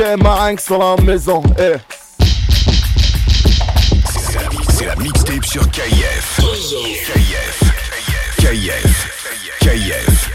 DJ Marinx dans la maison. Eh. C'est la, la mixtape sur KIF. KIF. KIF. KIF. KIF.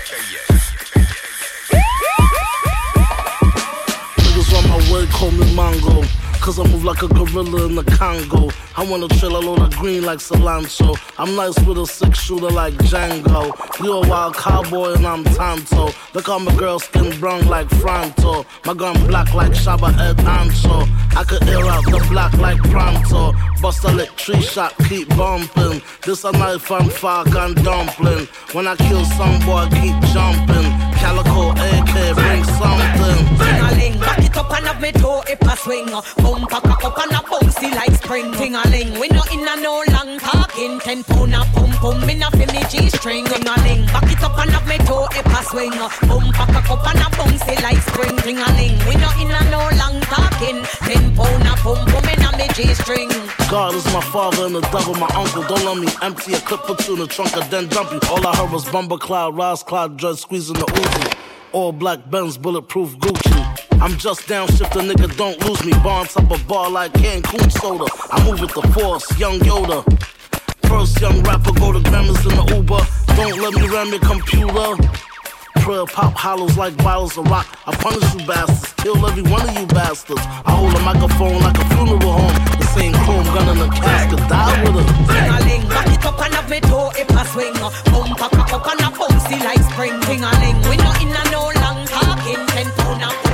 Cause I move like a gorilla in the Congo. I wanna trail a load of green like cilantro. I'm nice with a six shooter like Django. You a wild cowboy and I'm Tonto. Look how my girl skin brown like Fronto. My gun black like Shaba Ed Ancho. I could air out the black like Pronto. Bust a lick tree shot, keep bumping. This a knife and fork and dumpling. When I kill some boy, keep jumping. Calico AK, bring something. Back it up and have me toe if I swing. Bumper cock up and a bouncy like spring. Ting-a-ling, we not in a no long talking. Ten pound a pum pum, me not fi me G-string. Ting-a-ling, back it up and have me toe if I swing. Bumper cock up and a bouncy like spring. Ting-a-ling, we not in a no long talking. Ten pound a pum pum, in a me G-string. God is my father and the devil my uncle. Don't let me empty a clip or two in the trunk and then dump you. All I heard was Bumble Cloud, Rise Cloud, Judge squeezing the Uzi. All black Benz, bulletproof Gucci. I'm just downshift, a nigga don't lose me. Bar on top of bar like Cancun soda. I move with the force, young Yoda. First young rapper go to grammars in the Uber. Don't let me ram your computer. Prayer pop hollows like bottles of rock. I punish you bastards, kill every one of you bastards. I hold a microphone like a funeral home. The same chrome gun in a casket, die with it. Ting-a-ling, back it up and have me toe if I swing. Bumper cock up and a bouncy like spring. Ting-a-ling, we not in a no long talking. Ten pound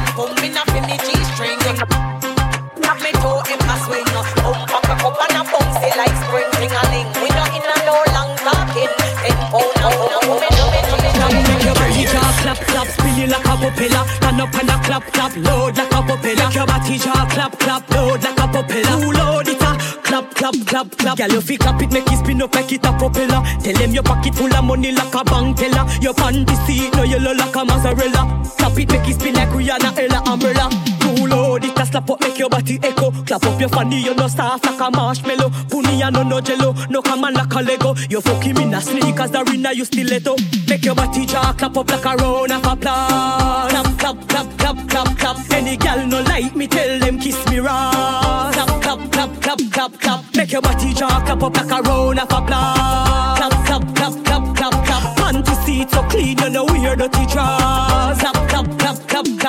clap clap, spin it like a propeller. Stand up and a clap clap, load like a propeller. Make your body jaw clap clap, load like a propeller. Who load it ah? Clap clap clap clap. Girl, you fi clap it, make it spin up like it a propeller. Tell them your pocket full of money like a bank teller. Your panty seat no yellow like a mozzarella. Clap it, make it spin like Rihanna, Ella, umbrella. Slap up, make your body echo. Clap up your fanny, you no soft like a marshmallow. Puni no no jello, no come on like a Lego. You fucking in a sneakers, the arena you stiletto. Make your body jaw clap up like a round of applause. Clap clap clap clap clap clap. Any gal no like me, tell them kiss me raw. Clap clap clap clap clap clap. Make your body jaw clap up like a round of applause. Clap clap clap clap clap clap. Panty seat so clean, you know wear dirty drawers. Clap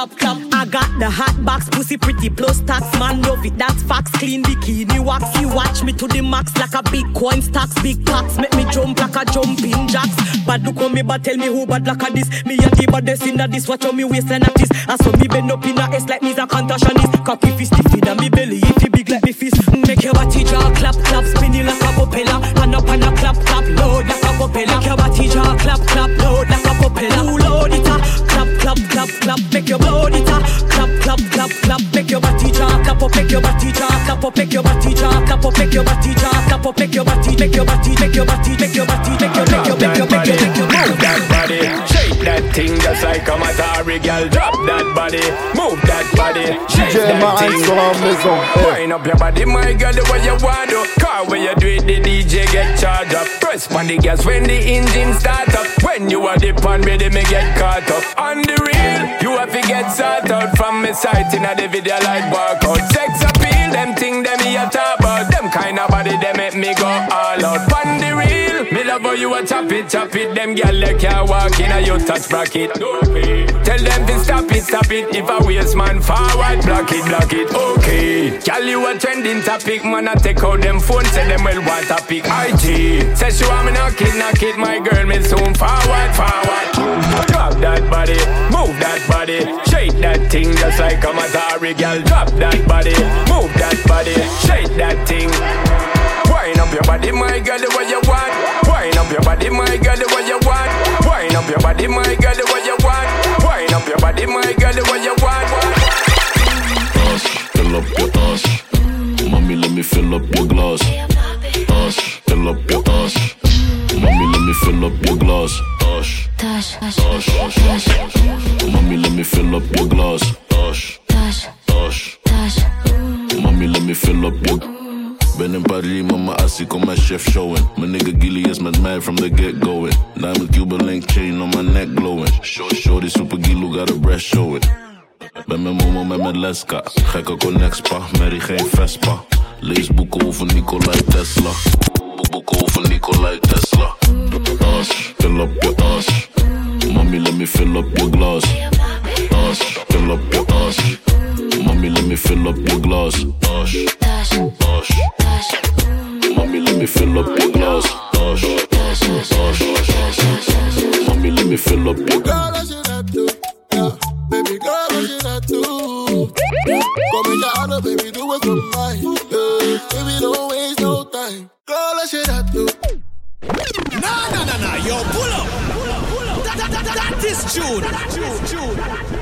clap clap. I got the hot box, pussy pretty plus tax man love it. That's facts, clean bikini wax. You watch me to the max like a big coin stacks, big packs make me jump like a jumping jacks. Bad look on me, but tell me who bad like a this. Me a the baddest in a this. Watch on me waistline at this. I saw me bend up in a S like me's a contortionist. Cocky fist stiff in a me belly, if you big like me fist. Make your body jaw clap clap, spinning like a propeller. And up and a clap clap, load like a propeller. Make your body jaw clap clap, load like a propeller. Who load it ah? Clap clap clap make your load it ah. Clap clap clap clap, make your body jaw clap up, make your body jaw clap up, make your body jaw clap up, make your body jaw clap up, make your body, make your body, make your body, make your body, make your, make your, make your, make your, make your, body, shake that thing just like a Matari girl. Drop that body, move that body, shake that thing. sur la maison. Wind up your body, my girl, the way you want to. Car when you do it, the DJ get charged up. Press on the gas when the engine start up. When you are the pan ready, me get caught up. On the real, you have to get sort out from me sight in a the video like workout. Sex appeal, them thing them me a talk about. Them kind of body, they make me go all out. On the real, me love how you a chop it, chop it. Them girl they can't walk in a you touch bracket. Tell them to stop it, stop it. If a waste man forward, block it, block it. Okay, girl you a trending topic, man. I take out them phone, say them well want a pick. IG, say she want me knock it, knock it. My girl, me soon forward, forward. Drop that body, move that body, shake that thing just like a Matari girl. Drop that body, move that body, shake that thing. Wind up your body, my girl, the way you want. Wind up your body, my girl, the way you want. Wind up your body, my girl, the way you want. Wind up your body, my girl, the way you want. Ash, fill up your ash. Mommy, let me fill up your glass. Ash, fill up your ash. Mommy, let me fill up your glass. Ash, ash, ash, ash. Mommy, let me fill up your glass. Ash, dash, ash. dash. Mommy, let me fill up your. Ben in Paris, mama, I see all my chef showing. My nigga Gilly is mad mad from the get going. Diamond Cuba link chain on my neck glowing. Shorty super Gilu got a breast showing. Ben mijn momo met mijn leska. Gekke connexpa, Mary geen Vespa. Lees boeken over Nikolai Tesla. Boeken over Nikolai Tesla. As, fill up your ass. Mommy, let me fill up your glass. As, fill up your ass. Mommy, let me fill up your glass. As, as. Mommy, let me fill up your glass. As, as. Mommy, let me fill up your glass. Baby girl, what should I do? Come and holler, baby, do it for mine. Yeah. Baby, don't waste no time. Girl, what should I do? Nah, nah, nah, nah, yo, pull up. Pull up, pull up. That, that, that, that is June. June, June.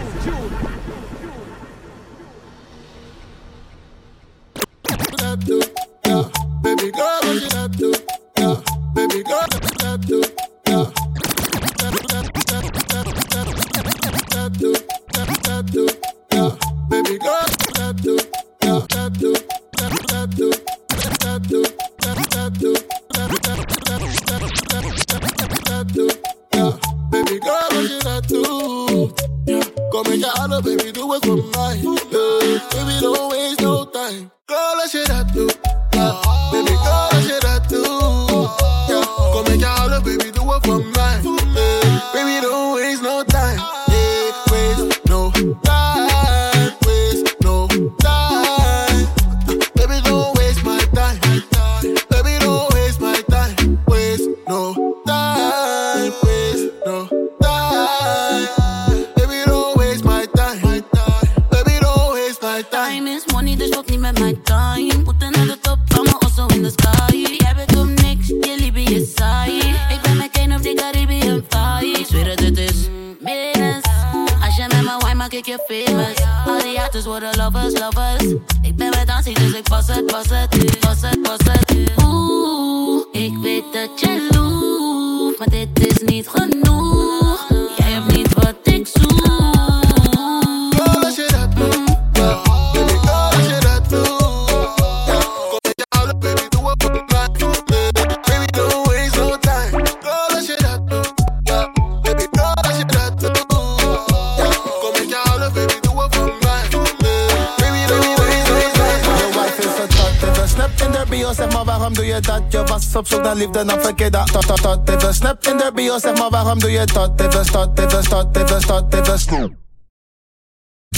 Liefde, dan verkeer dat tot, tot, tot Even snap in de bio, zeg maar waarom doe je dat? Even stot, even stot, even stot, even stot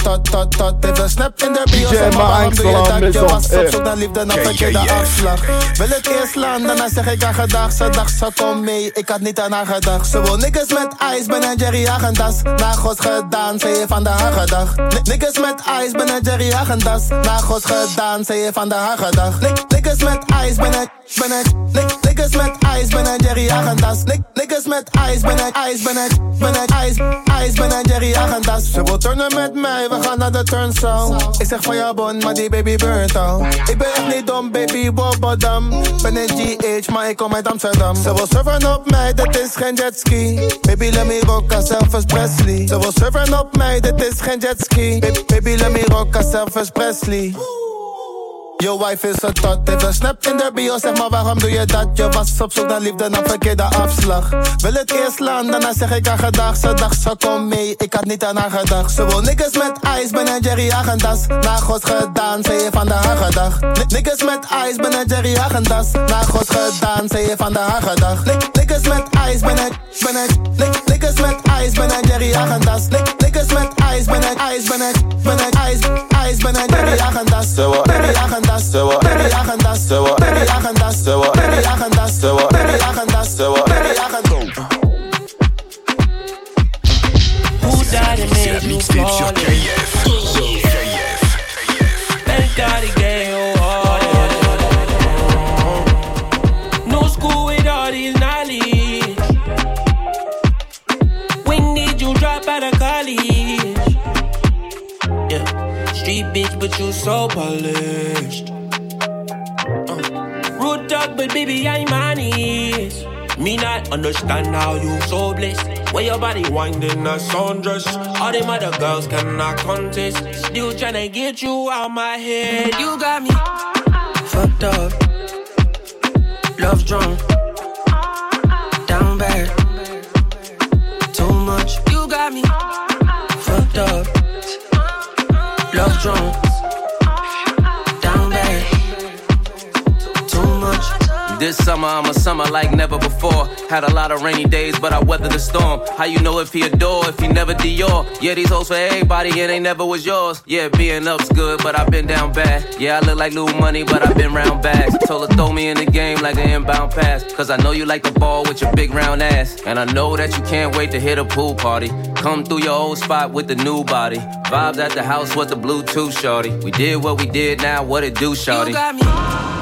tot, tot, tot, even snap in de bio, DJ zeg maar waarom doe je dat? Je was op zoek naar liefde, dan Kijk, verkeer de kijk, afslag. Wil het eerst slaan, daarna zeg ik aan gedag. Ze dacht, ze kom mee, ik had niet aan haar gedacht. Ze wil niggas met ice, ben een Jerry Agendas. Na God gedaan, ze heeft aan de haar gedacht Ni- Niggas met ice, ben een Jerry Agendas. Na God gedaan, ze heeft aan de haar gedacht Ni- Niggas met ice, ben een, ben een ni- Niggas met ice, ben een Jerry Agendas. Ni- Niggas met ice, ben een ice, ben een, ben een ice, ice, ben een Jerry Agendas. Ze wil turnen met mij, we gaan naar de turnzaal Ik zeg van ja bon, maar die baby burnt al Ik ben echt niet dom, baby, wobbodam Ben een GH, maar ik kom uit Amsterdam Ze wil surfen op mij, dit is geen jetski Baby, let me rock als Elvis Presley. Ze wil surfen op mij, dit is geen jetski Baby, let me rock als Elvis Presley Je wife is een tot, even snap in de bio, zeg maar waarom doe je dat? Je was op zoek naar liefde, dan verkeerde afslag. Wil het eerst slaan, daarna zeg ik aan gedag. Ze dacht, ze kom mee, ik had niet aan haar gedacht. Ze wil niggas met ice, ben een Jerry Agendas. Na God gedaan, ze heeft aan de haar gedacht Ni- Niggas met ice, ben een Jerry Agendas. Na God gedaan, ze heeft aan de haar gedacht met ice, ben een, ben een ni- Niggas met ice, ben een Jerry Agendas. Ni- Niggas met ice, ben een ice, ben een, ben een ice, ice, ben een Jerry Agendas. Jerry Agendas, what? Agendas, Jerry now, you so blessed. Where your body winding a sundress. All them other girls cannot contest. Still tryna get you out my head. You got me fucked up, love drunk, down bad, too much. You got me fucked up, love drunk. Down bad. Too much. This summer I'm a summer like never before. Had a lot of rainy days, but I weathered the storm. How you know if he adore, if he never Dior? Yeah, these hoes for everybody, and they never was yours. Yeah, being up's good, but I've been down bad. Yeah, I look like little money, but I've been round bags. Told her throw me in the game like an inbound pass. Cause I know you like the ball with your big round ass. And I know that you can't wait to hit a pool party. Come through your old spot with the new body. Vibes at the house with the Bluetooth shorty. We did what we did, now what it do, shorty? You got me.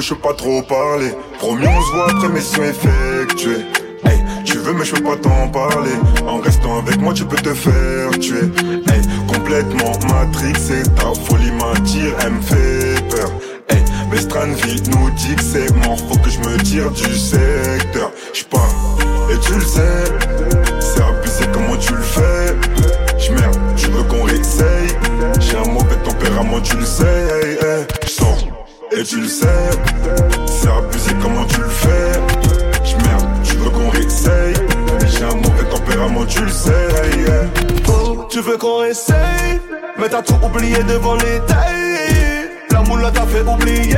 je peux pas trop parler. Promis, on se voit après mission effectuée. Hey, tu veux, mais je peux pas t'en parler. En restant avec moi, tu peux te faire tuer. Hey, complètement matrixé, ta folie m'attire, elle me fait peur. Mais Stranville nous dit que c'est mort, faut que je me tire du secteur. Pas, et tu le sais, tu le sais. C'est abusé comment tu le fais? J'merde, tu veux qu'on réessaye? J'ai un mauvais tempérament, tu le sais. Oh, tu veux qu'on essaye. Mais t'as tout oublié devant les tailles. La moule t'a fait oublier.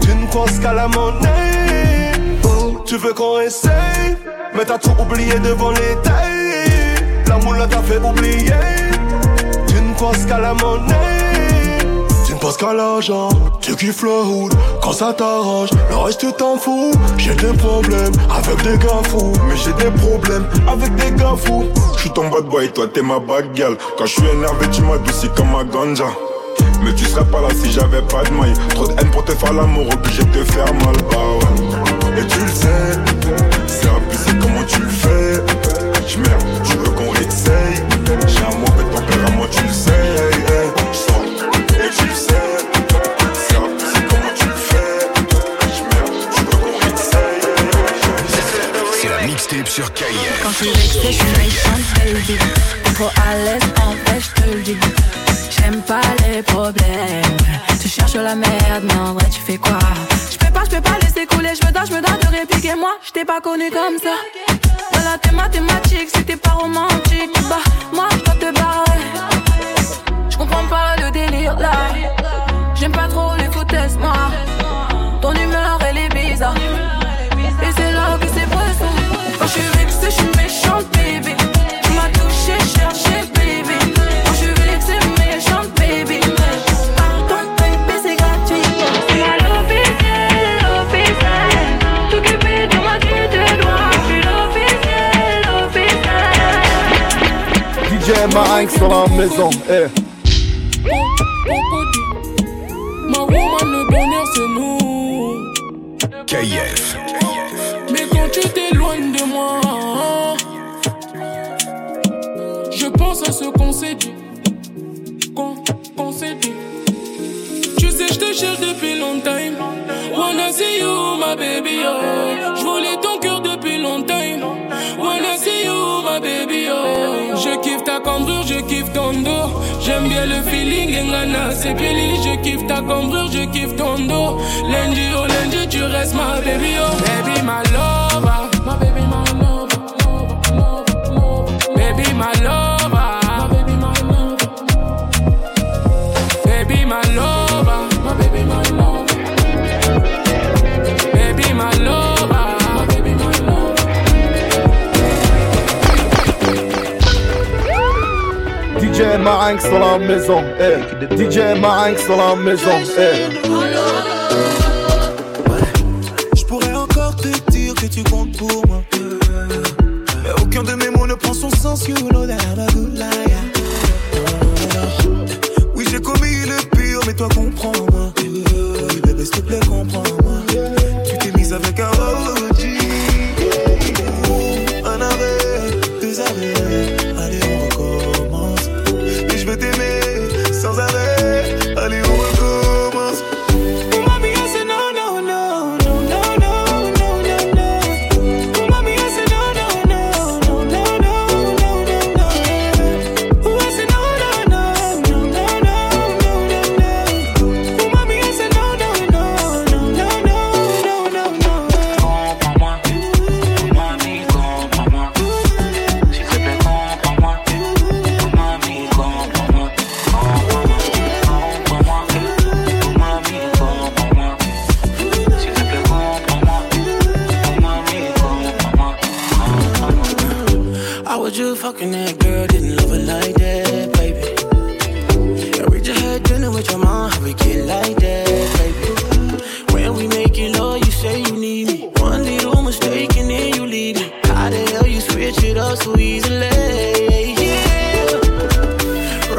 Tu ne penses qu'à la monnaie. Oh, tu veux qu'on essaye. Mais t'as tout oublié devant les tailles. La moule t'a fait oublier. Tu ne penses qu'à la monnaie. Tu ne penses qu'à l'argent. Tu kiffes le hood quand ça t'arrange. Le reste t'en fous. J'ai des problèmes avec des gars fous. Mais j'ai des problèmes avec des gars fous. J'suis ton bad boy, toi t'es ma bad girl. Quand je suis énervé, tu m'adoucis comme ma ganja. Mais tu serais pas là si j'avais pas de maille. Trop de haine pour te faire l'amour, obligé de te faire mal. Bah ouais. Et tu le sais, c'est abusé comment tu le fais. J'merde, Quand je suis méchante, baby. T'es trop à l'aise, en fait, je te le dis. J'aime pas les problèmes. Tu cherches la merde, mais en vrai, tu fais quoi? Je peux pas, je peux pas laisser couler. Je me dois, je me dois de répliquer. Moi, je t'ai pas connu comme ça. Voilà, t'es mathématique, si t'es pas romantique. Bah, moi, je dois te barrer. Je comprends pas le délire là. J'aime pas trop les foutaises, moi. Ton humeur, elle est bizarre. Et c'est là que c'est Quand je suis vexée, je suis méchante, baby. Tu m'as touché, cherché, baby. Quand je suis vexée, méchante, baby. Pardon, baby, c'est gratuit. C'est à l'officiel, l'officiel. T'occuper de moi, tu te dois. Je suis l'officiel, l'officiel. DJ Marinx dans la maison, eh. Ma woman, le bonheur, c'est nous. KF. Tu t'éloignes de moi, je pense à ce qu'on s'est dit. Qu'on s'est dit. Tu sais, je te cherche depuis longtemps. Wanna see you, my baby, oh. Je voulais ton cœur depuis longtemps. Wanna see you, my baby, oh. Je kiffe ta cambrure, je kiffe ton dos. J'aime bien le feeling, Ngana, c'est Billy. Je kiffe ta cambrure, je kiffe ton dos. Lundi, oh lundi, tu restes ma Marinx dans la maison, eh. DJ Marinx dans la maison, eh.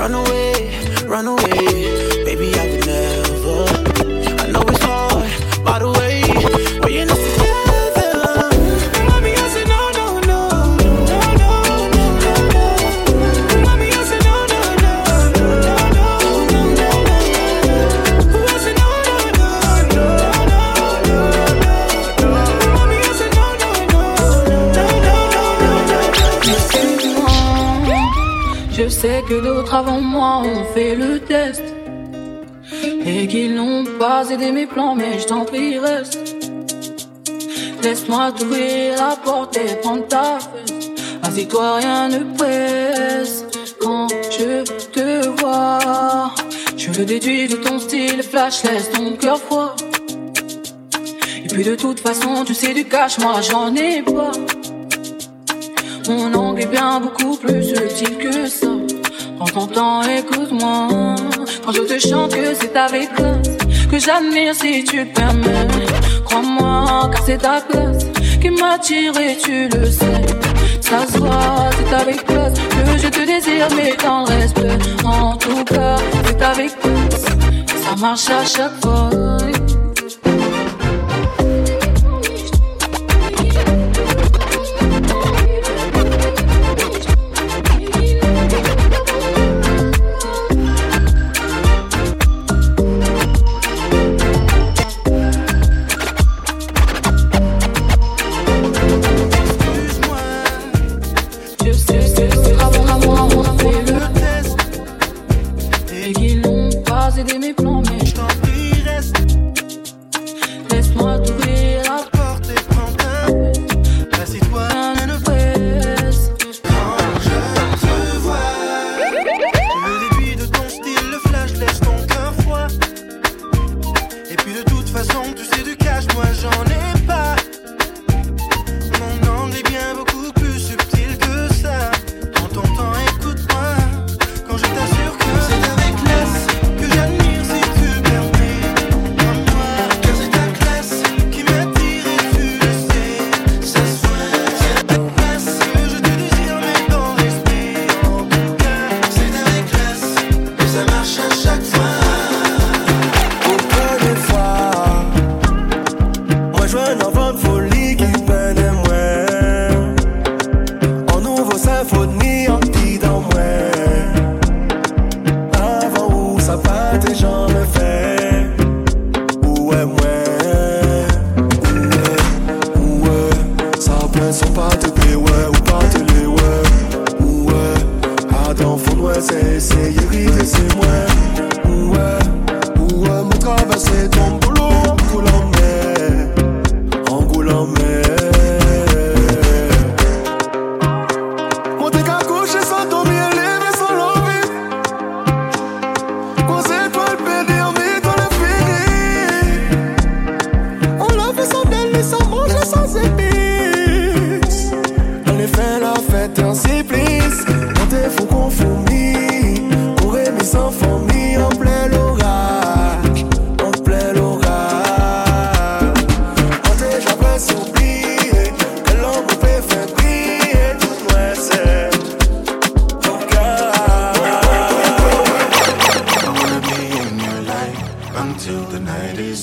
Run away, run away. Mes plans, mais je t'en prie, reste. Laisse-moi t'ouvrir la porte et prendre ta fesse. Assis-toi, rien ne presse. Quand je te vois, je le déduis de ton style, flash, laisse ton cœur froid. Et puis de toute façon, tu sais du cash, moi j'en ai pas. Mon angle est bien beaucoup plus subtil que ça. Prends ton temps, écoute-moi. Quand je te chante que c'est avec classe que j'admire si tu permets. Crois-moi, car c'est ta classe qui m'attire et tu le sais. Ça se voit, c'est avec classe que je te désire, mais le respect. En tout cas, c'est avec classe. Ça marche à chaque fois.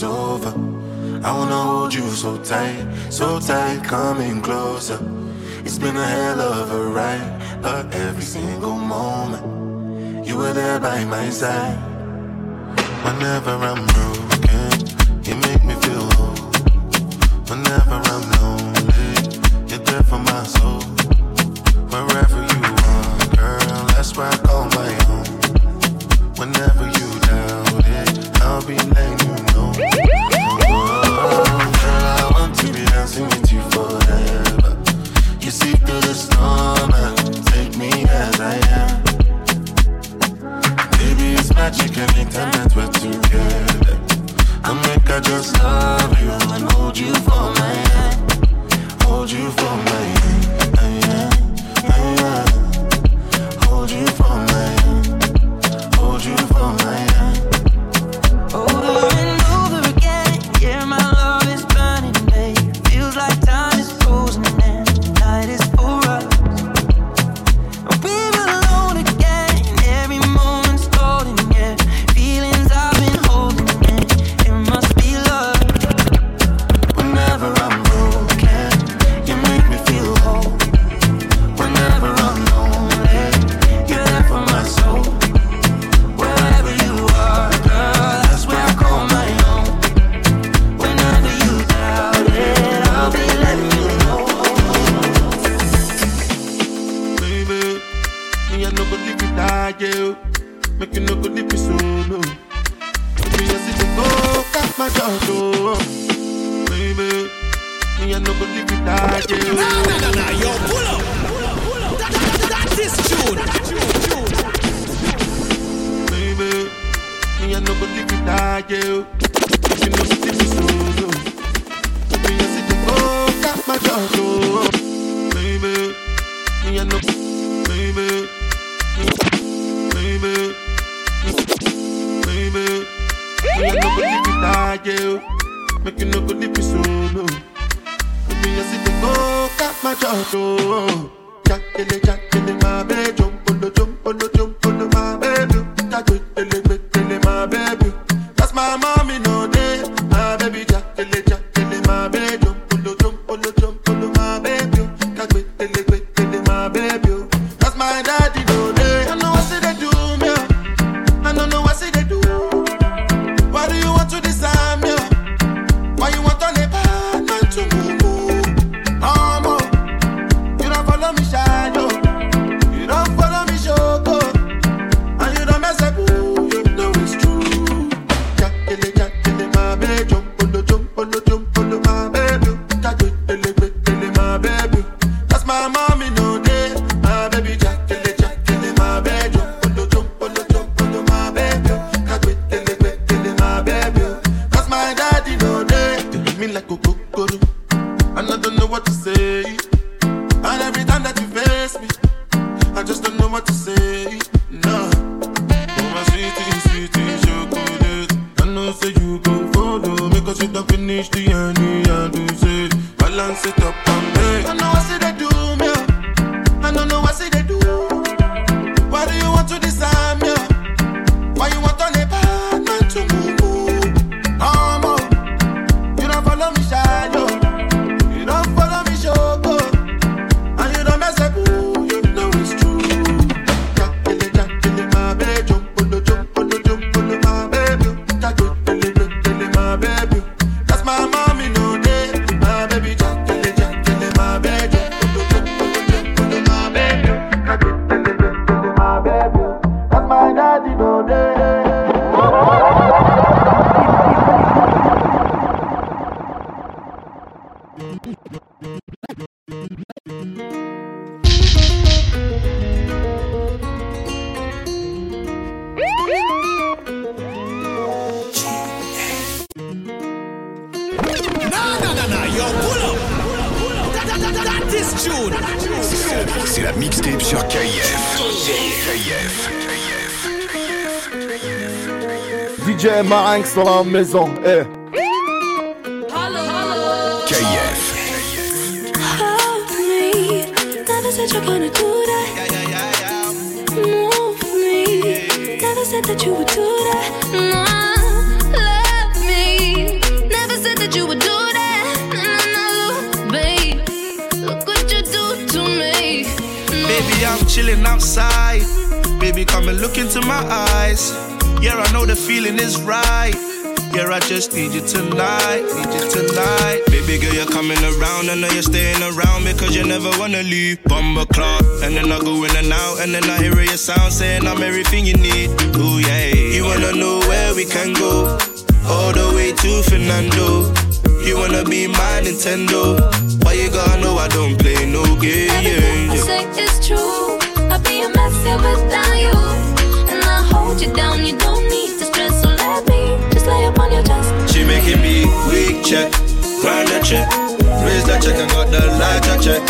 over. I wanna hold you so tight, so tight, coming closer. It's been a hell of a ride, but every single moment you were there by my side. Whenever I'm broken, you make me feel whole. Whenever I'm lonely, you're there for my soul. Wherever you are, girl, that's where I call my home. Whenever you I'll be letting you know. Oh, girl, I want to be dancing with you forever. You see through the storm and take me as I am. Baby, it's magic that we're together. Just love you and hold you for my hand. Hold you for my hand. Hold you for my hand. Hold you for my hand. you no go live it like it. Nah, nah, nah, nah, yo, pull up. Pull up, pull up. That, that, that is tune. Baby, me I no go live without like you. You know see me so so. Me I see the fuck my jaw. Baby, me I no. Baby, baby, baby. Me I no go live without you. Make you no go live it solo me, you see me, oh, got my job, oh, in the, my bedroom. sera en maison. Hey. Feeling is right. Yeah, I just need you tonight, need you tonight. Baby girl, you're coming around, I know you're staying around because you never wanna leave. Bomber clock, and then I go in and out, and then I hear your sound saying I'm everything you need. Ooh yeah, you wanna know where we can go, all the way to Fernando. You wanna be my Nintendo, why you gotta know I don't play no game? Everything you say is true. I'll be a mess here without you, and I hold you down. You don't need on your chest. She making me weak check, grind that check, raise that check, and got the lighter check.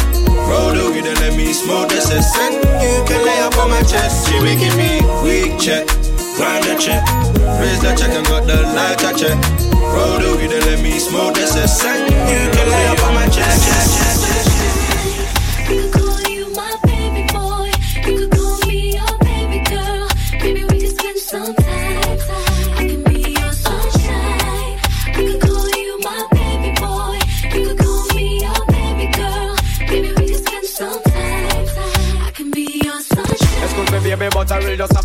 Roll the weed and let me smoke cess. And you can lay up on my chest. She making me weak check, grind that check, raise that check, and got the lighter check. Roll the weed and let me smoke cess. And you can lay up on my chest. You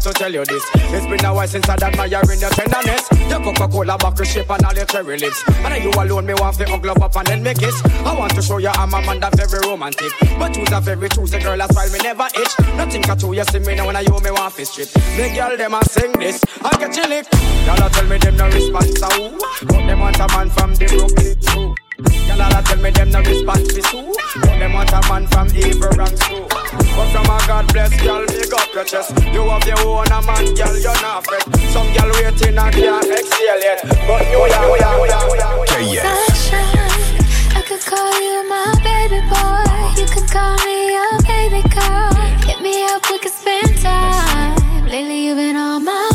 to tell you this. It's been a while since I'd admiring your tenderness. Your Coca-Cola bottle shape and all your cherry lips. And you alone, me want to hug up and then make kiss. I want to show you I'm a man that's very romantic. But you's a very choosy girl, that's why me never itch. Nothing can you see me now when I you me want to strip. The girl them a sing this, I get you lick. Y'all tell me them no response, so? But them want a man from the Brooklyn too. Y'all all tell me them no response to Sue But them want a man from evil ranks too But from a God bless girl, big up your chest You have your own a man, girl, you're not fret Some girl waiting and can't exhale yet But you, yeah, yeah, yeah, yeah Sunshine. I could call you my baby boy. You could call me your baby girl. Hit me up, we could spend time. Lately, you've been on my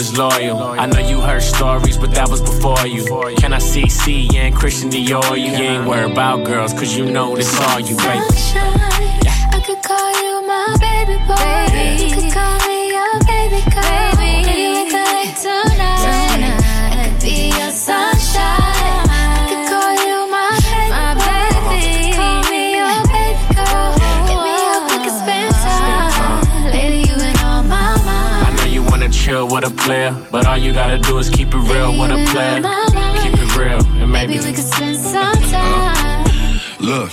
is loyal. I know you heard stories, but that was before you. Can I see C and Christian Dior? You ain't worried about girls, cause you know this all you, baby. Sunshine. I could call you my baby boy. You could call me your baby girl. Maybe we could link tonight. With a player, but all you gotta do is keep it real with a player. Keep it real, and maybe Maybe we could spend some time. Look,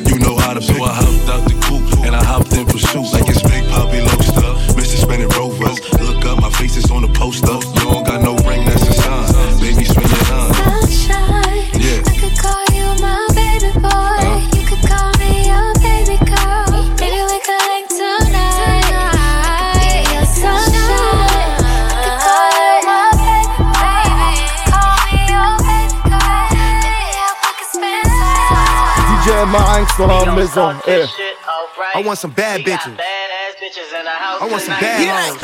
So I hopped out the coupe and I hopped in pursuit. Like it's Big Marinx dans la maison. Eh. I want some bad bitches. I want some bad hoes.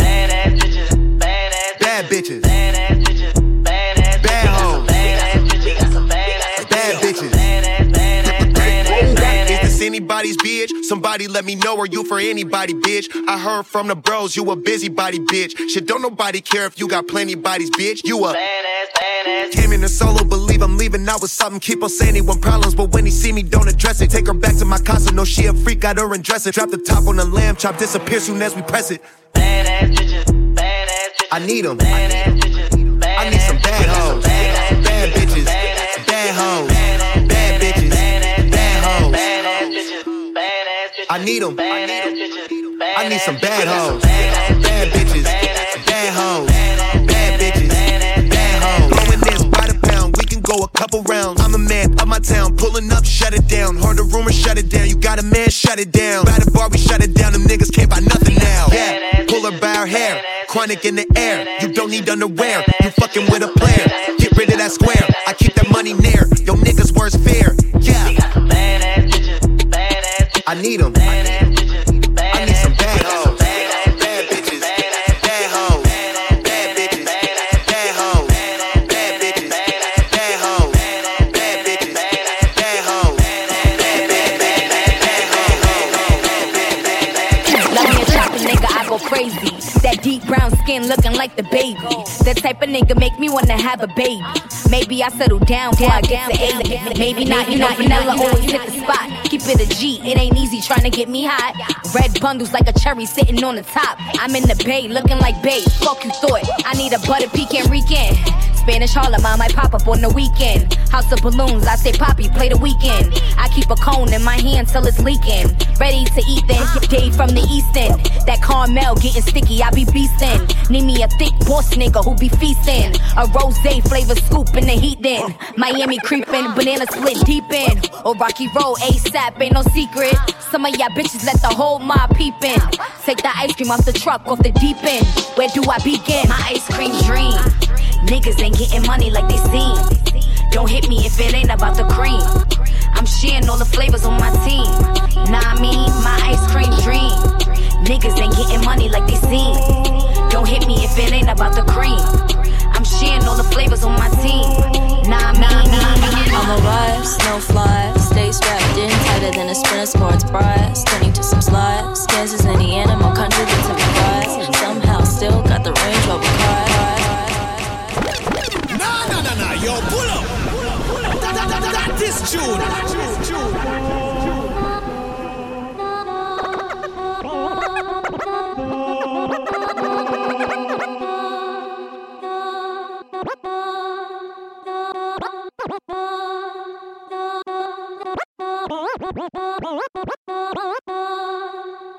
Bad bitches. Bad this anybody's bitch? Somebody let me know, are you for anybody, bitch? I heard from the bros, you a busybody, bitch. Shit, don't nobody care if you got plenty bodies, bitch. You a Came in a solo, believe I'm leaving out with something. Keep on saying he want problems, but when he see me, don't address it. Take her back to my casa, no, she a freak, got her and dress it. Drop the top on the lamb chop, disappear soon as we press it. I need them. I Bad hoes. I need them. I need some bad hoes. Bad bitches. Bad hoes. Bad bitches. Bad hoes. Blowing this by the pound. We can go a couple rounds. I'm a man of my town. Pulling up, shut it down. Heard a rumor, shut it down. You got a man, shut it down. By the bar, we shut it down. Them niggas can't buy nothing now. Yeah. Pull her by her hair. Chronic in the air. You don't need underwear. You fucking with a player. Get rid of that square. I keep that money near. Yo, niggas, where's fair? I need them. I need some bad hoes. Bad bitches. Bad hoes. Bad bitches. Bad hoes. Bad bitches. Bad hoes. Bad bitches. Bad hoes. Deep brown skin looking like the baby. That type of nigga make me wanna have a baby. Maybe I settle down before I get to eight. Maybe not, you know, vanilla always hit the spot. Keep it a G, it ain't easy trying to get me hot. Red bundles like a cherry sitting on the top. I'm in the bay looking like babe. Fuck you thought. I need a butter pecan weekend. Spanish Harlem, I might pop up on the weekend. House of balloons, I say Poppy, play the Weeknd. I keep a cone in my hand till it's leaking. Ready to eat then, day from the east end. That caramel getting sticky, I be beastin'. Need me a thick boss nigga who be feastin'. A rose flavor scoop in the heat then. Miami creepin', banana split deep in. Or Rocky Road, ASAP, ain't no secret. Some of y'all bitches let the whole mob peep in. Take the ice cream off the truck, off the deep end. Where do I begin? My ice cream dream. Niggas ain't getting money like they seem. Don't hit me if it ain't about the cream. I'm sharing all the flavors on my team. Nah, I mean, my ice cream dream. Niggas ain't getting money like they seem. Don't hit me if it ain't about the cream. I'm sharing all the flavors on my team. Nah, I mean, I'm a rise, no fly. Stay strapped in tighter than a sprinter sports bras. Turning to some slides. Kansas, Indiana, more country some fries. Somehow still got the Range Rover car. Yo, pull up. That, that, that, that is June.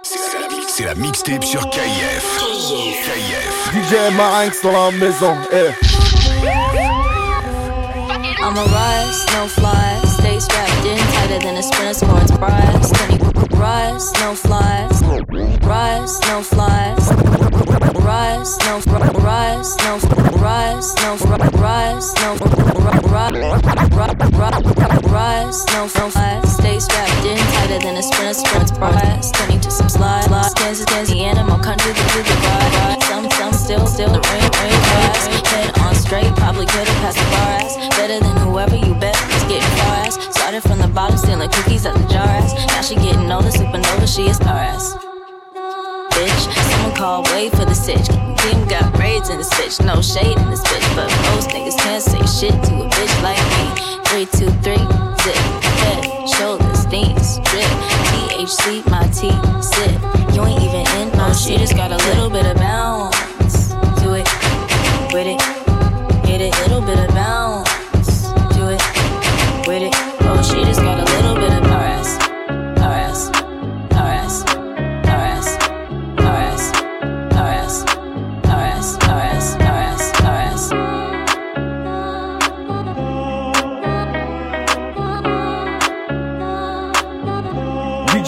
C'est la, c'est la mixtape sur KF. KF. DJ Marinx dans la maison. Eh. I'm a rise, no fly. Stay strapped in tighter than a sprinter bras. Turning rise, no flies. Rise, no flies. Rise, no rise, no rise, no rise, no rise, no flies. Stay strapped in tighter than a sprinter sports bras. Turning to some slides. Kansas, Kansas, animal country, the ride. Some, some still, still the rain, rain, rise. Head on straight, probably could've passed the bar. Better than whoever you bet is getting far ass. Started from the bottom, stealing cookies out the jar ass. Now she getting older, supernova, she is star ass. Bitch, someone call, wait for the stitch. Team got braids in this bitch, no shade in this bitch. But most niggas can't say shit to a bitch like me. Three, two, three, zip, head, shoulders, knees, drip. THC, my T, sip. You ain't even in my oh, shit, just got a little bit of bounce to it, with it. Get it, little bit of bounce to it, with it. Oh, she just got a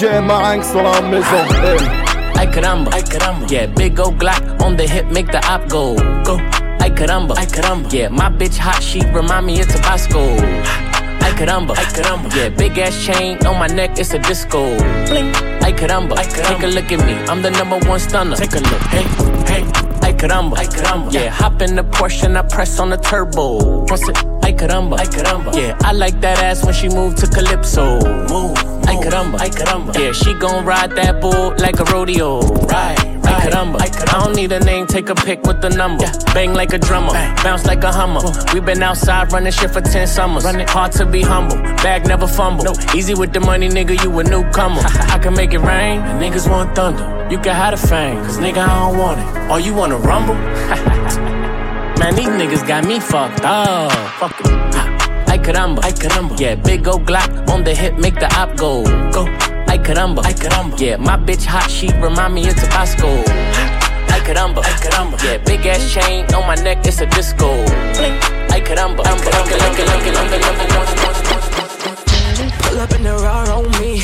DJ Marinx dans la maison. Eh. Ay caramba, ay caramba. Yeah, big old Glock on the hip, make the op go. Go. Ay caramba, ay caramba. Yeah, my bitch hot, she remind me of Tabasco. Ay caramba, ay caramba. Yeah, big ass chain on my neck, it's a disco. Bling. Ay caramba, ay caramba. Take a look at me, I'm the number one stunner. Take a look, hey, hey. Ay caramba, ay caramba. Yeah, hop in the Porsche and I press on the turbo. Press it. Ay caramba, ay caramba. Yeah, I like that ass when she move to calypso. Move. Ay caramba, ay caramba. Yeah, she gon' ride that bull like a rodeo. Right, ay caramba, ay caramba. I don't need a name, take a pic with the number. Bang like a drummer, bounce like a hummer. We been outside running shit for 10 summers. Hard to be humble, bag never fumble. No. Easy with the money, nigga, you a newcomer. I can make it rain, and niggas want thunder. You can have the fame, cause nigga, I don't want it. Or you wanna rumble? Man, these niggas got me fucked up. Fuck it. Ay caramba, ay caramba. Yeah, big old Glock on the hip, make the op go. Go. Ay caramba. caramba, ay caramba. Yeah, my bitch hot, she remind me of Tabasco. Ay caramba, ay caramba. Yeah, big ass chain on my neck, it's a disco. Ay caramba, ay Pull up in the raw on me.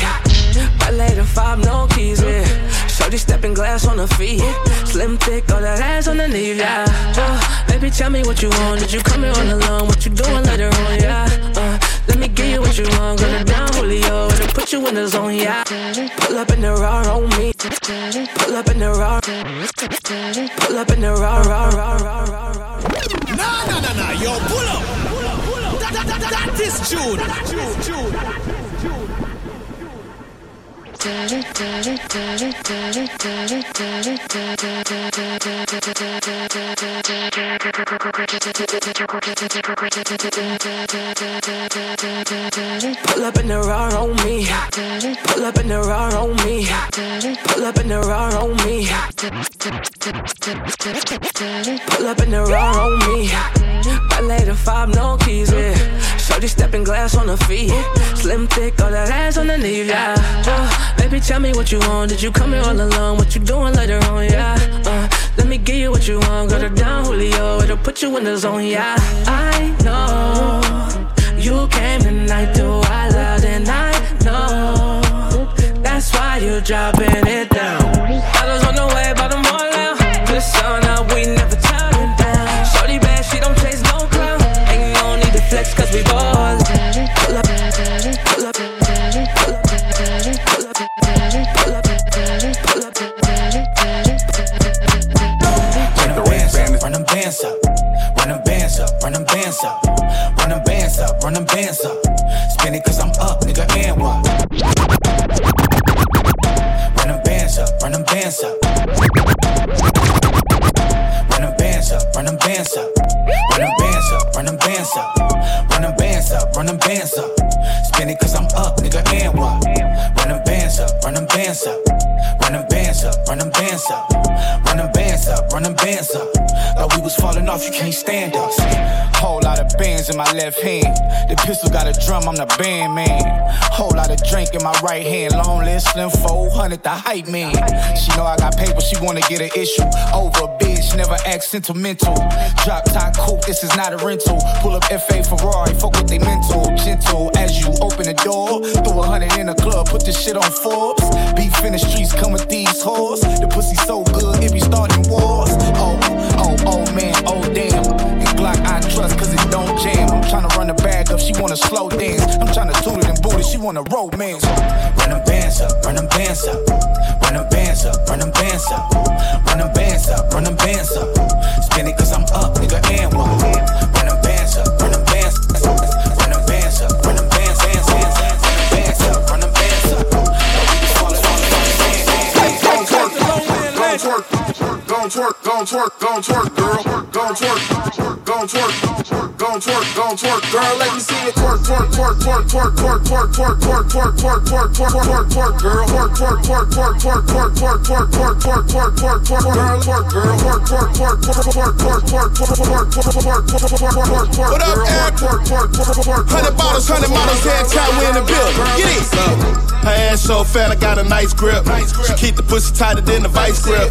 Ballet the five, no keys, yeah. Shorty stepping glass on her feet. Slim thick, all that ass on the knee, yeah. Uh, baby, tell me what you want. Did you come here all alone? What you doing later on, yeah? Uh, let me give you what you want. Gonna down Julio, to put you in the zone, yeah. Pull up in the raw on me. Pull up in the raw. Pull up in the raw, raw, raw, raw, raw, raw. Nah, nah, nah, nah, yo, pull up. Pull up, pull up. That, that, that, that is June. June, June. Pull up in the raw on me. Pull up in the raw on me. Pull up in the raw on me. Pull up in the raw on me. Ballet the five, no keys, yeah. Shorty stepping glass on her feet. Slim thick, all that ass on the knee, yeah. Baby, tell me what you want. Did you come here all alone? What you doing later on, yeah? Uh, let me give you what you want. Got her down, Julio. It'll put you in the zone, yeah. I know you came tonight to wild out, and I know that's why you dropping it down. Bottles on the way, bottom all out. This sun up, we never turning down. Shorty bad, she don't chase no clown. Ain't no need to flex, cause we ball. Them bands up. Spin it cause I'm up, nigga, and what? Run them bands up, run them bands up. Run them bands up, run them bands up. Run them bands up, run them bands up. Run them bands up, run them bands up. Spin it cause I'm up, nigga, and what? Run them bands up, run them bands up. Run them bands up, run them bands up. Run them bands up, run them bands up. Like we was falling off, you can't stand us. Bands in my left hand. The pistol got a drum, I'm the band man. Whole lot of drink in my right hand. Long list, slim 400, the hype man. She know I got paper, she wanna get an issue. Over a bitch, never act sentimental. Drop top coupe, this is not a rental. Pull up FA Ferrari, fuck with they mental. Gentle as you open the door. Throw a hundred in the club, put this shit on Forbes. Beef in the streets, come with these whores. The pussy so good, it be starting wars. Wanna slow dance. I'm tryna toot it and boot it, she wanna romance. Run them bands up, run them bands up. Run them bands up, run them bands up. Run them bands up, run them bands up. Spin it cause I'm up, nigga, and what? Run them bands up, run them bands up. Run them bands up, run them bands, bands, bands, bands. Bands up, run them bands up. Gon' twerk, gon' twerk, gon' twerk, gon' twerk, girl. Gon' twerk, gon' twerk, gon' twerk, gon' twerk, girl. Let me see it twerk, twerk, twerk, twerk, twerk, twerk, twerk, twerk, twerk, twerk, twerk, twerk, twerk, twerk, twerk, girl. Twerk, twerk, twerk, twerk, twerk, twerk, twerk, twerk, twerk, twerk, twerk, twerk, twerk, girl. Twerk, girl. Twerk, twerk, twerk, twerk, twerk, twerk, twerk, twerk, twerk, twerk, twerk, twerk, twerk, What up. Eric? Twerk, twerk, twerk, twerk, twerk, Hundred bottles, hundred models, head tap, we in the building. Get it. Her ass so fat, I got a nice grip. She keep the pussy tighter than the vice grip.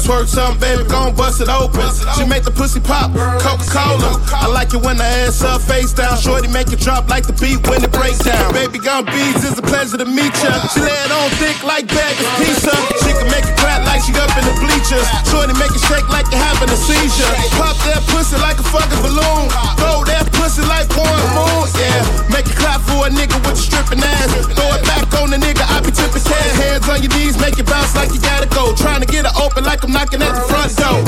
Twerk something, baby, gon' bust it open. She make the pussy pop, Coca Cola. I like it when the ass up, face down. Shorty make it drop like the beat when it breaks down. Baby, gon' beats, it's a pleasure to meet ya. She lay it on thick like bag of pizza. She can make it clap like she up in the bleachers. Shorty make it shake like you having a seizure. Pop that pussy like a fucking balloon. Throw that pussy like one moon. Yeah, make it clap for a nigga with a stripping ass. Throw it back on the nigga, I be tipping cash. Hands on your knees, make it bounce like you gotta go. Trying to get it open like I'm knocking at the front door.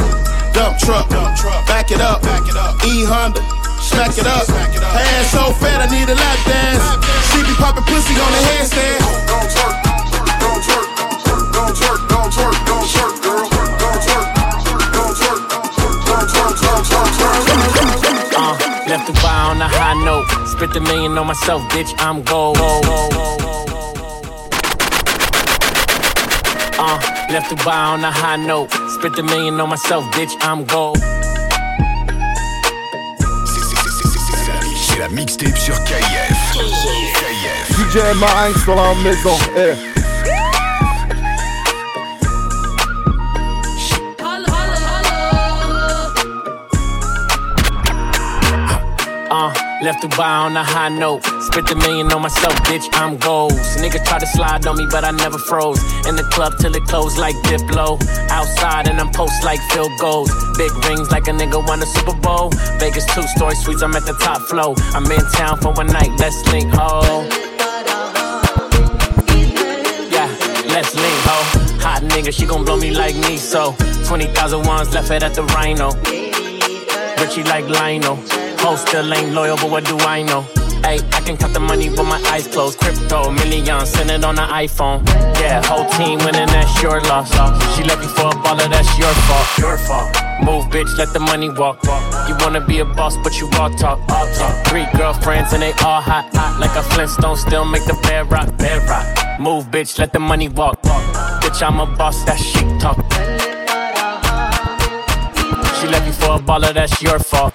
Dump truck, back it up. E Honda, smack it up. Her ass so fat, I need a lap dance. She be popping pussy on the handstand. Don't twerk, don't twerk, don't twerk, don't twerk, don't twerk, don't twerk, girl. Don't twerk, don't twerk, don't twerk, don't twerk, don't twerk. Uh, left the bar on a high note. Spent the million on myself, bitch. I'm gold. Left to buy on a high note. Spent the million on myself, bitch, I'm gold. C'est la mixtape sur KF. KF. DJ Marinx sur la maison. Eh. Uh, left to buy on a high note. Spent a million on myself, bitch, I'm goals. Nigga try to slide on me, but I never froze. In the club till it closed like Diplo. Outside and I'm post like field goals. Big rings like a nigga won a Super Bowl. Vegas two story suites, I'm at the top floor. I'm in town for one night, let's link, ho. Yeah, let's link, ho. Hot nigga, she gon' blow me like me, so 20,000 ones left it at the Rhino. Richie like Lionel. Ho still ain't loyal, but what do I know? Hey, I can count the money with my eyes closed. Crypto, millions, send it on the iPhone. Yeah, whole team winning, that's your loss. She left you for a baller, that's your fault. Your fault. Move, bitch, let the money walk. You wanna be a boss, but you all talk. All talk. Three girlfriends and they all hot. Like a Flintstone, still make the bed rock. Bed rock. Move, bitch, let the money walk. Bitch, I'm a boss, that shit talk. She left you for a baller, that's your fault.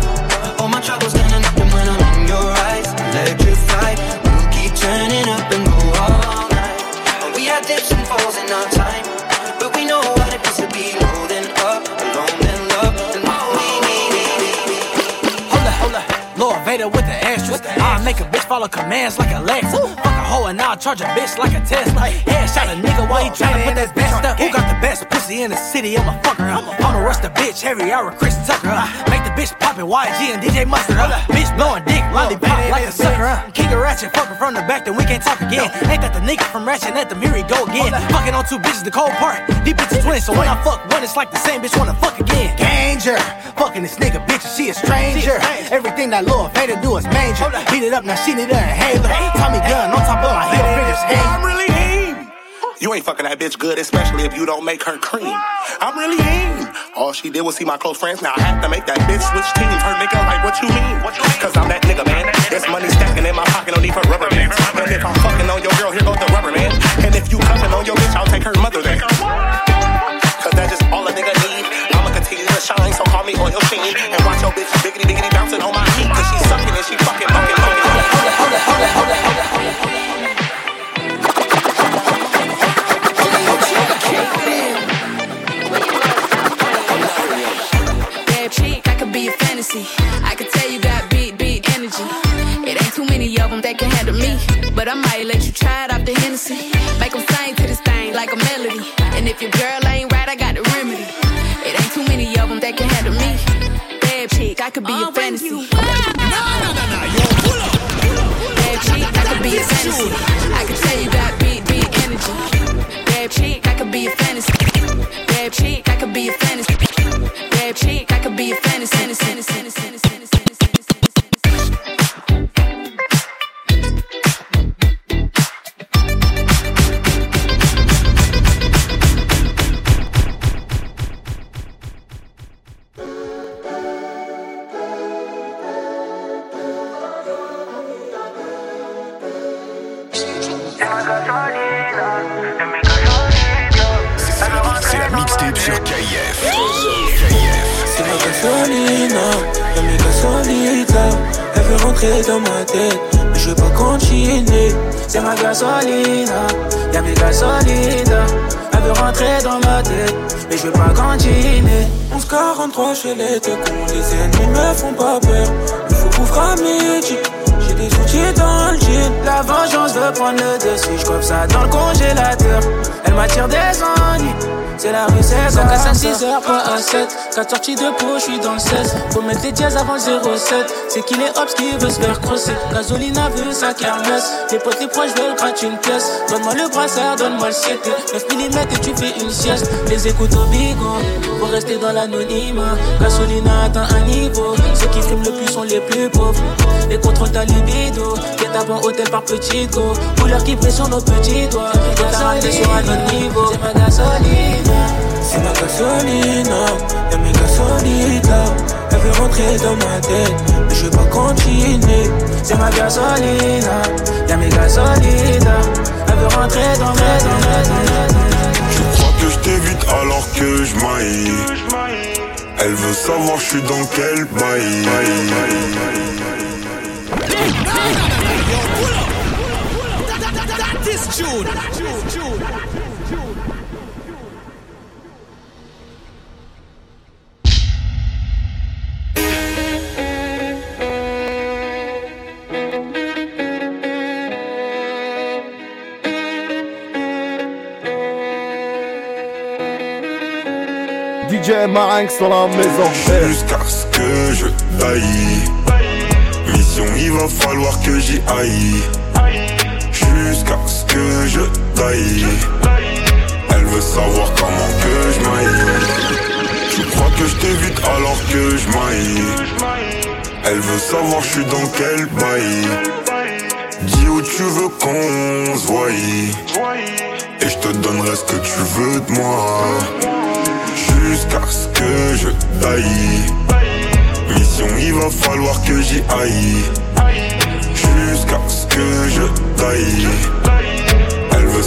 Vader with the. I'll make a bitch follow commands like a Alexa. Fuck a hoe and I'll charge a bitch like a Tesla. Headshot a nigga while he tryna put that bitch up. Who got the best pussy in the city? I'm a fucker. I'ma rush the bitch every hour, Chris Tucker. Make the bitch poppin' YG and DJ Mustard. Bitch blowing dick, lollipop like a sucker. King a Ratchet, fucking from the back, then we can't talk again. Ain't that the nigga from Ratchet? Let the mirror go again. Fucking on two bitches, the cold part. These bitches twins, so when I fuck one, it's like the same bitch wanna fuck again. Danger. Fucking this nigga, bitch, she a stranger. Everything that Lil Vader do is major. Beat it up, now she need an inhaler. Tommy gun on top of my heel fingers. Hey, I'm really. You ain't fucking that bitch good, especially if you don't make her cream. I'm really him. All she did was see my close friends. Now I have to make that bitch switch teams. Her nigga, like, what you mean? Cause I'm that nigga, man. There's money stacking in my pocket, no need for rubber bands. And if I'm fucking on your girl, here goes the rubber man. And if you cuffing on your bitch, I'll take her mother there. Cause that's just all a nigga need. I'ma continue to shine, so call me oil sheen. And watch your bitch biggity biggity bouncing on my feet. Cause she sucking and she fucking fucking fucking. Bad chick, I could be a fantasy. I could tell you got big, big energy. It ain't too many of them that can handle me. But I might let you try it off the Hennessy. Make them sing to this thing like a melody. And if your girl ain't right, I got the remedy. It ain't too many of them that can handle me. Bad chick, I could be a fantasy. Bad chick, I could be a fantasy. I could tell you got big, big energy. Bad chick, I could be a fantasy. Bad chick, I could be a fantasy. Bad chick, y'a mes gasolitas Elle veut rentrer dans ma tête, mais je veux pas continuer. C'est ma gasolina, y'a mes gasolitas Elle veut rentrer dans ma tête, mais je veux pas continuer. 1143 chez les cons, les ennemis me font pas peur. Il faut couvrir à midi j'ai des outils dans le jean. La vengeance veut prendre le dessus. Je ça dans le congélateur. Elle m'attire des ennuis C'est la rue, c'est Donc à 6h, pas à 7. 4 sorties de peau, je suis dans le 16. Faut mettre des dièses avant le 07. C'est qu'il est obs qui veut se faire crosser. Gasolina veut sa kermesse. Les potes, les proches veulent gratter une pièce. Donne-moi le brassard, donne-moi le 7. 9 mm et tu fais une sieste. Les écoutes au bigot, faut rester dans l'anonymat. Gasolina atteint un niveau. Ceux qui fument le plus sont les plus pauvres. Et contrôle ta libido. À bon hôtel par petit go. Couleur qui pressionne nos petits doigts. T'as sur un autre niveau. C'est ma gasolina. C'est ma gasolina. Y'a mes gasolitas. Elle veut rentrer dans ma tête. Mais je veux pas continuer. C'est ma gasolina. Y'a mes gasolitas. Elle veut rentrer dans ma tête. Je crois que je t'évite alors que je maille. Elle veut savoir je suis dans quel bail. DJ Marinx dans la maison. Jusqu'à ce que je taille. Mission, il va falloir que j'y aille. Jusqu'à ce que je taille. Elle veut savoir comment que je maille. Je crois que je t'évite alors que je maille. Elle veut savoir je suis dans quel bail. Dis où tu veux qu'on se voie. Et je te donnerai ce que tu veux de moi. Jusqu'à ce que je taille. Mission, il va falloir que j'y aille. Jusqu'à ce que je taille.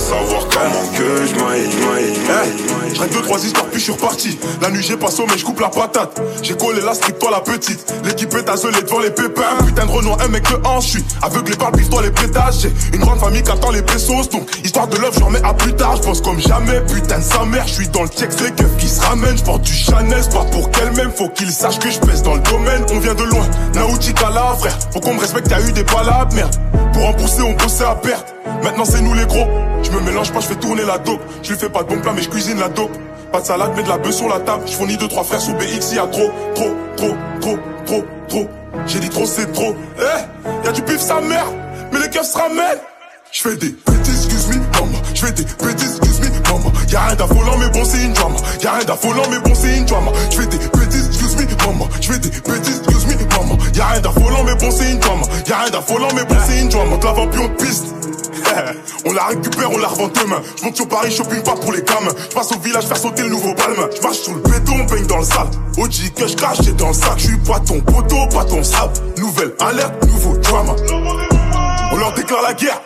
Savoir comment que je maille, maille, maille. Je deux, trois histoires, puis je suis reparti. La nuit, j'ai pas sommeil, je coupe la patate. J'ai collé la strip, toi la petite. L'équipe est azelée devant les pépins. Putain de Renoir, un mec de hanche, je suis aveuglé par le bif, toi les pétages. J'ai une grande famille qui attend les pesos. Donc, histoire de love, je remets à plus tard. Je pense comme jamais, putain de sa mère. Je suis dans le texte, les keufs qui se ramènent. Je du Chanel, pas pour qu'elle-même. Faut qu'il sache que je pèse dans le domaine. On vient de loin, Nautica là, frère. Faut qu'on me respecte, y'a eu des palabres, merde. Pour en pousser, on bossait à perte. Maintenant, c'est nous les gros. Je me mélange pas, je fais tourner la dope. Je lui fais pas de bon plat, mais je cuisine la dope. Pas de salade, mais de la bœuf sur la table. Je fournis deux, trois frères sous BX, y a trop, trop, trop, trop, trop, trop. J'ai dit trop, c'est trop. Eh, y a du pif sa mère, mais les keufs se ramènent. Je des petits excuse me, maman. Je fais des petits excuse me, maman. Y'a rien d'affolant, mais bon, c'est une drama. Y'a rien d'affolant, mais bon, c'est une drama. Je fais des petits excuse me, maman. Je fais des petits excuse me, maman. Y'a rien d'affolant, mais bon, c'est une drama. Y'a rien d'affolant, mais bon, c'est une drama. Plus, on te piste. On la récupère, on la revend demain. Je monte sur Paris, shopping pas pour les gamins. Je passe au village faire sauter le nouveau palme. Je marche sur le béton, baigne dans le sable. OG que je cache, dans le sac. Je suis pas ton poteau, pas ton sable. Nouvelle alerte, nouveau drama. On leur déclare la guerre.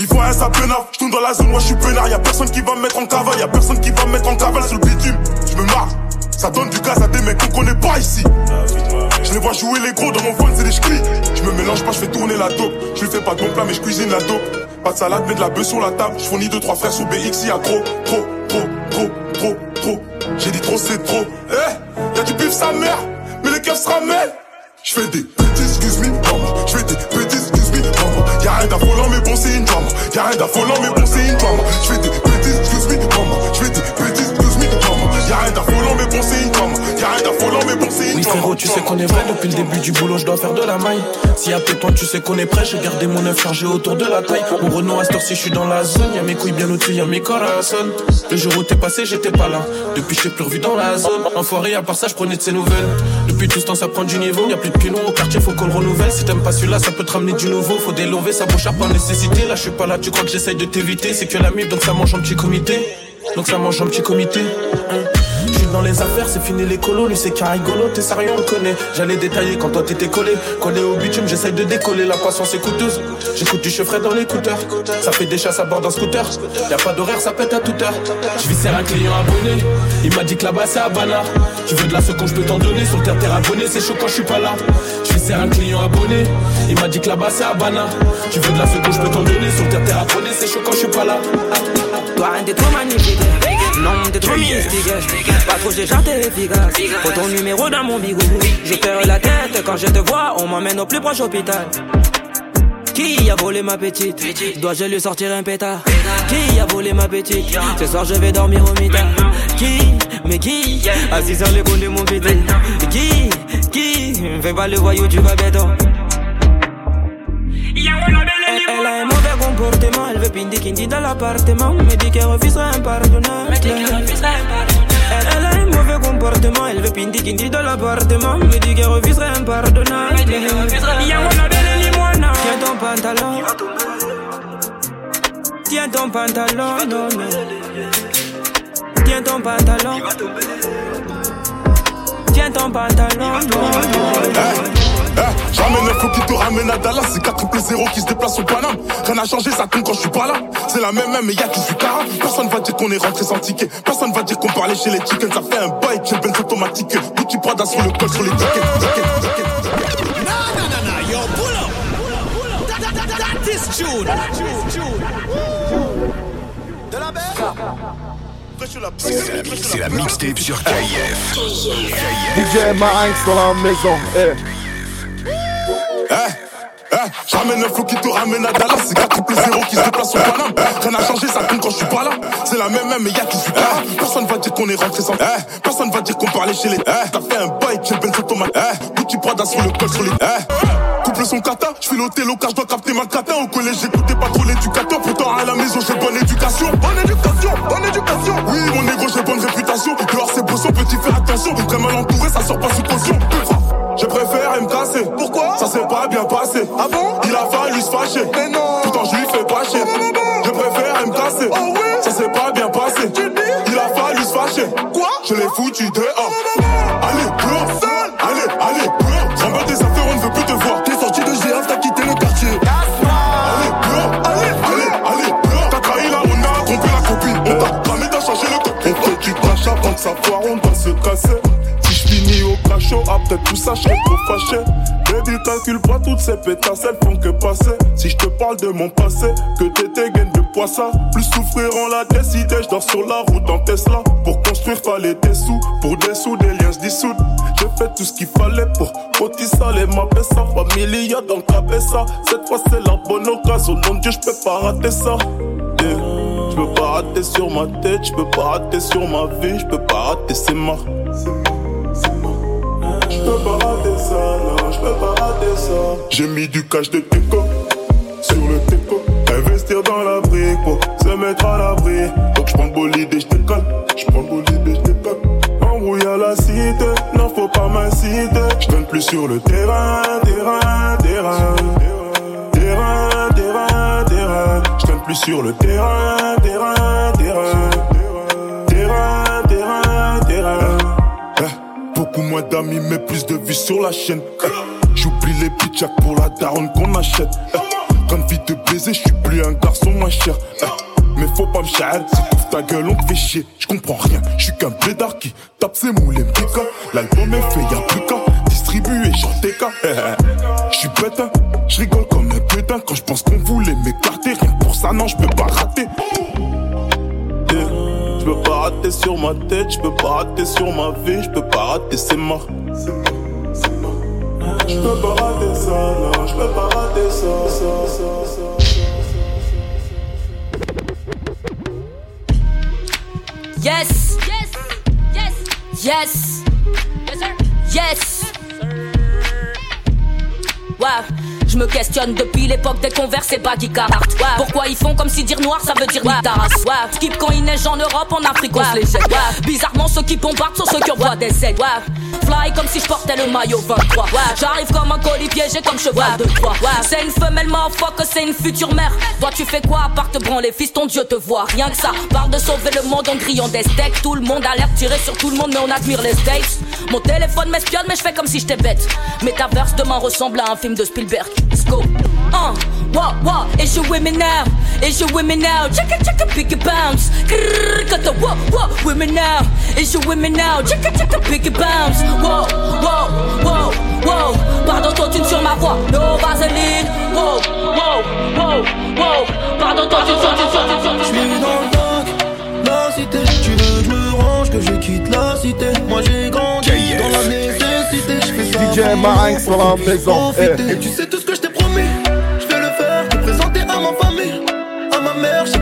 Ils font un pénal, je tourne dans la zone, moi je suis peinard, y'a personne qui va me mettre en cavale, y'a personne qui va me mettre en cavale sur le bitume, je me marre, ça donne du gaz à des mecs qu'on connaît pas ici. Je les vois jouer les gros dans mon fun, c'est des schkris. Je me mélange pas, je fais tourner la dope. Je lui fais pas de bon plat, mais je cuisine la dope. Pas de salade, mais de la bœuf sur la table. Je fournis deux, trois frères sous BX, y'a trop, trop, trop, trop, trop, trop. J'ai dit trop, c'est trop. Eh, y'a du pif sa mère, mais les keufs se ramènent. Je fais des petits excuse me. Je fais des petits excuse me. Y'a rien d'affolant, mais bon, c'est une drama. Y'a rien d'affolant, mais bon, c'est une drama. Je fais des petits excuse me. Je fais des petits. Y'a rien d'affolant, mais bon, c'est une. Y'a rien d'affolant, mais bon, c'est une Oui frérot tu sais qu'on est vrai depuis le début du boulot je dois faire de la maille. Si après toi tu sais qu'on est prêt j'ai gardé mon œuf chargé autour de la taille. Mon Renault à heure-ci je suis dans la zone Y'a mes couilles bien au-dessus y'a mes corazones Le jour où t'es passé j'étais pas là. Depuis je t'ai plus revu dans la zone. Enfoiré à part ça je prenais de ses nouvelles. Depuis tout ce temps ça prend du niveau Y'a plus de pilon au quartier faut qu'on le renouvelle. Si t'aimes pas celui-là ça peut te ramener du nouveau Faut délover ça bouche par nécessité. Là je suis pas là tu crois que j'essaye de t'éviter? C'est que la mif donc ça mange en petit comité. Donc ça mange en petit comité. Hein. Dans les affaires, c'est fini les colos, lui c'est qu'un rigolo, t'es sérieux, on connaît. J'allais détailler quand toi t'étais collé, collé au bitume, j'essaye de décoller, la patience est coûteuse. J'écoute du chevreuil dans l'écouteur, ça fait des chasses à bord d'un scooter. Y'a pas d'horaire, ça pète à toute heure. Je un client abonné, il m'a dit que là-bas c'est à. Tu veux de la seconde, je peux t'en donner, sur terre t'es abonné, c'est chaud quand je suis pas là. Je un client abonné, il m'a dit que là-bas c'est à. Tu veux de la seconde, je peux t'en donner, sur terre t'es abonné, c'est chaud quand je suis pas là. Non, t'es trop mystique. Pas trop, j'ai t'es efficace. Faut ton numéro dans mon bigou. Je perds la tête quand je te vois. On m'emmène au plus proche hôpital. Qui a volé ma petite? Dois-je lui sortir un pétard? Qui a volé ma petite? Ce soir je vais dormir au mitard Qui? Mais qui? Assis sur cônes de mon pété Qui? Qui? Fais pas le voyou, tu vas a un mauvais comportement, elle veut pindi kindi dans l'appartement. Me dit qu'elle refusera impardonnable. Elle, elle a un mauvais comportement, elle veut pindi kindi dans l'appartement. Me dit qu'elle refusera impardonnable. Tiens ton pantalon. Tiens ton pantalon, non, non. Tiens ton pantalon. Tiens ton pantalon, non, non. Eh, J'amène un flot qui te ramène à Dallas, c'est 4 triple 0 qui se déplace au Paname. Rien n'a changé, ça compte quand je suis pas là. C'est la même même, mais y'a qui suis cara. Personne va dire qu'on est rentré sans ticket. Personne va dire qu'on parlait chez les chickens. Ça fait un bail, j'ai le automatique. Gucci Prada sur le col, sur les tickets. Nah, nah, nah, nah, yo, pull up. That, that, that, that is June. De la C'est la mixtape sur KIF. DJ Marinx dans la maison. Eh. Eh, eh, J'amène un flot qui te ramène à Dallas, c'est 4 triple 0 qui se déplace au Paname. Rien n'a changé, ça compte quand je suis pas là. C'est la même même, mais y'a qui suis pas Personne va dire qu'on est rentré sans. Eh, personne va dire qu'on parlait chez les. Eh, t'as fait un bail, j'ai le automate. Eh, Gucci Prada sur le col, sur les. Eh, couple son kata, j'fais l'hôtel car je dois capter ma cata. Au collège, j'écoutais pas trop l'éducateur. Pourtant, à la maison, j'ai bonne éducation. Bonne éducation, bonne éducation. Oui, mon négro, j'ai bonne réputation. Dehors, c'est son petit, fais attention. Très mal entouré, ça sort pas sous caution. Je préfère me casser. Pourquoi? Ça s'est pas bien passé. Ah bon? Il a fallu se fâcher. Mais non Pourtant je lui fais pas chier. Je préfère me casser. Oh oui Ça s'est pas bien passé. Tu Il a fallu se fâcher. Quoi? Je l'ai foutu dehors. Allez, pleure. Allez, allez, pleure. Remballe tes affaires, on ne veut plus te voir. T'es sorti de GF, t'as quitté le quartier. Allez, pleure. Allez, allez, allez, pleure. T'as trahi la on a trompé la copine. On t'a ramé, t'as changé le code. On fait du crash avant que ça foire, on doit se casser. Fini au cachot, après tout ça, je serais trop fâché. Baby, calcule pas toutes ces pétasses, elles font que passer. Si je te parle de mon passé, que t'étais gaine de poisson. Plus souffrir en la décidé, je dors sur la route en Tesla. Pour construire, fallait des sous. Pour des sous, des liens se dissoudent. J'ai fait tout ce qu'il fallait pour ça les ma ça. Familia dans cabessa. Cette fois, c'est la bonne occasion. Non, Dieu, je peux pas rater ça. Je peux pas rater sur ma tête, je peux pas rater sur ma vie, je peux pas rater, c'est mort. J'ai mis du cash de teco sur le teco. Investir dans la brique pour se mettre à l'abri. Donc je prends le bolide et je décolle. Je prends le bolide et je décolle. Embrouille à la cité, non faut pas m'inciter. Je donne plus sur le terrain, terrain, terrain. Terrain, terrain, terrain. Je donne plus sur le terrain, terrain, terrain. Terrain, terrain, terrain. Beaucoup moins d'amis, mais plus de vues sur la chaîne. Les bitches pour la daronne qu'on achète. Comme vie de baiser, je suis plus un garçon moins cher. Mais faut pas me chier, si ta gueule, on te fait chier. Je comprends rien, je suis qu'un blédard qui tape ses moules et m'pica. L'album est fait, y'a plus qu'à distribuer, chanter qu'à. Je suis bête, hein, je rigole comme un putain quand je pense qu'on voulait m'écarter. Rien pour ça, non, je peux pas rater. Je peux pas rater sur ma tête, je peux pas rater sur ma vie, je peux pas rater, c'est mort. Je peux pas rater ça, non, je peux pas rater ça. Yes, yes, yes, yes, yes, sir. yes. Wow. Je me questionne depuis l'époque des converses et baggy carhartt ouais. Pourquoi ils font comme si dire noir ça veut dire ouais. ouais. Skip quand il neige en Europe, en Afrique on se les jette. Bizarrement ceux qui bombardent sont ceux qui envoient des aides. Comme si je portais le maillot 23 ouais. J'arrive comme un colis piégé comme cheval de Troie. Ouais. C'est une femelle que c'est une future mère. Toi tu fais quoi à part te branler fils? Ton Dieu te voit Rien que ça, parle de sauver le monde en grillant des steaks. Tout le monde a l'air tiré sur tout le monde mais on admire les States. Mon téléphone m'espionne mais je fais comme si j'étais bête. Metaverse demain ressemble à un film de Spielberg. Let's go. What, what? It's your women now? It's your women now? Check it, check it, pick it bounce. Got the what, what? Women now. It's your women now? Check it, check it, pick it bounce. Whoa, whoa, whoa, whoa. Pardon, toi, sur ma voix. No vaseline. Whoa, whoa, whoa, whoa. Pardon, toi, tu sur, tu sur, tu sur. J'suis dans le doc, la cité. Tu veux que je me range, que je quitte la cité. Moi j'ai grandi dans la nécessité. J'fais ça. DJ Marinx dans la maison. Et tu sais tout ce que je t'ai promis meurt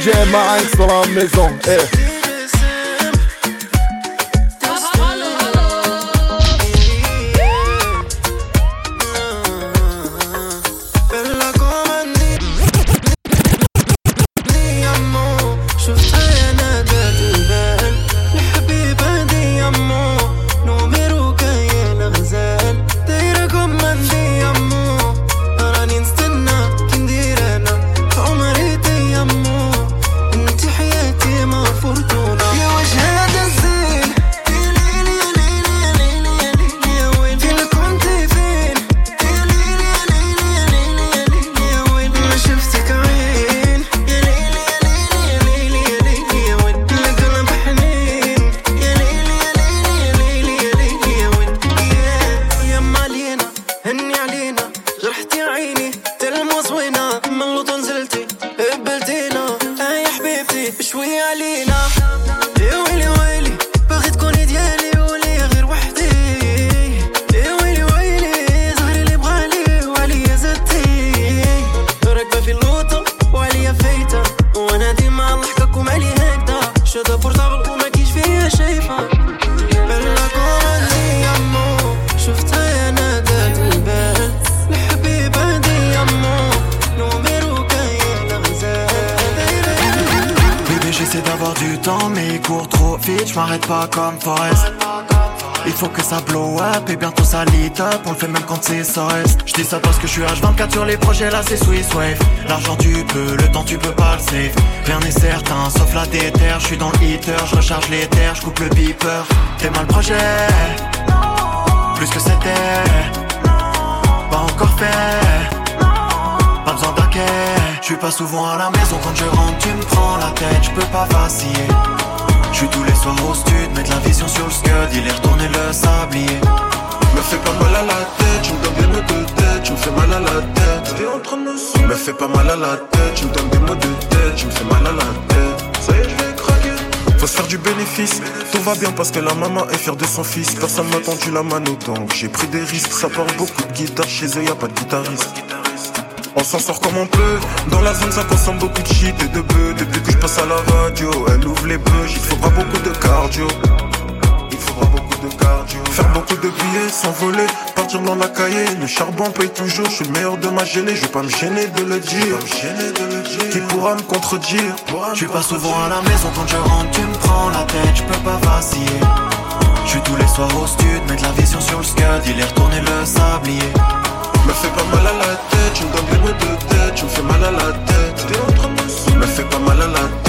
DJ Marinx dans la maison. Hey. H24 sur les projets là c'est Swiss Wave. L'argent tu peux, le temps tu peux pas le save. Rien n'est certain sauf la déterre. Je suis dans le heater, je recharge les terres, je coupe le beeper. T'es mal projet. Plus que c'était Pas encore fait. Pas besoin d'hacker Je suis pas souvent à la maison. Quand je rentre tu me prends la tête. Je peux pas vaciller. Je suis tous les soirs au stud, mettre la vision sur le scud. Il est retourné le sablier me fais pas mal à la tête, tu me donnes des mots de tête, tu me fais mal à la tête. T'es en train de me Me fais pas mal à la tête, tu me donnes des mots de tête, tu me fais mal à la tête. Ça y est, je vais craquer. Faut se faire du bénéfice, tout va bien parce que la maman est fière de son fils. Personne m'a tendu la main autant. J'ai pris des risques, ça parle beaucoup de guitare. Chez eux, y a pas de guitariste. On s'en sort comme on peut. Dans la zone, ça consomme beaucoup de shit et de bœufs. Depuis que je passe à la radio, elle ouvre les bleus. Il faudra beaucoup de cardio. Faire beaucoup de billets, s'envoler, partir dans la cahier. Le charbon paye toujours, je suis le meilleur de ma gênée. Je vais pas me gêner de le dire. Qui pourra me contredire? Je suis pas souvent à la maison quand je rentre, tu me prends la tête, je peux pas vaciller. Je suis tous les soirs au stud, mettre la vision sur le scud, il est retourné le sablier. Me fais pas mal à la tête, tu me donnes des mots de tête, tu me fais mal à la tête. Me fais pas mal à la tête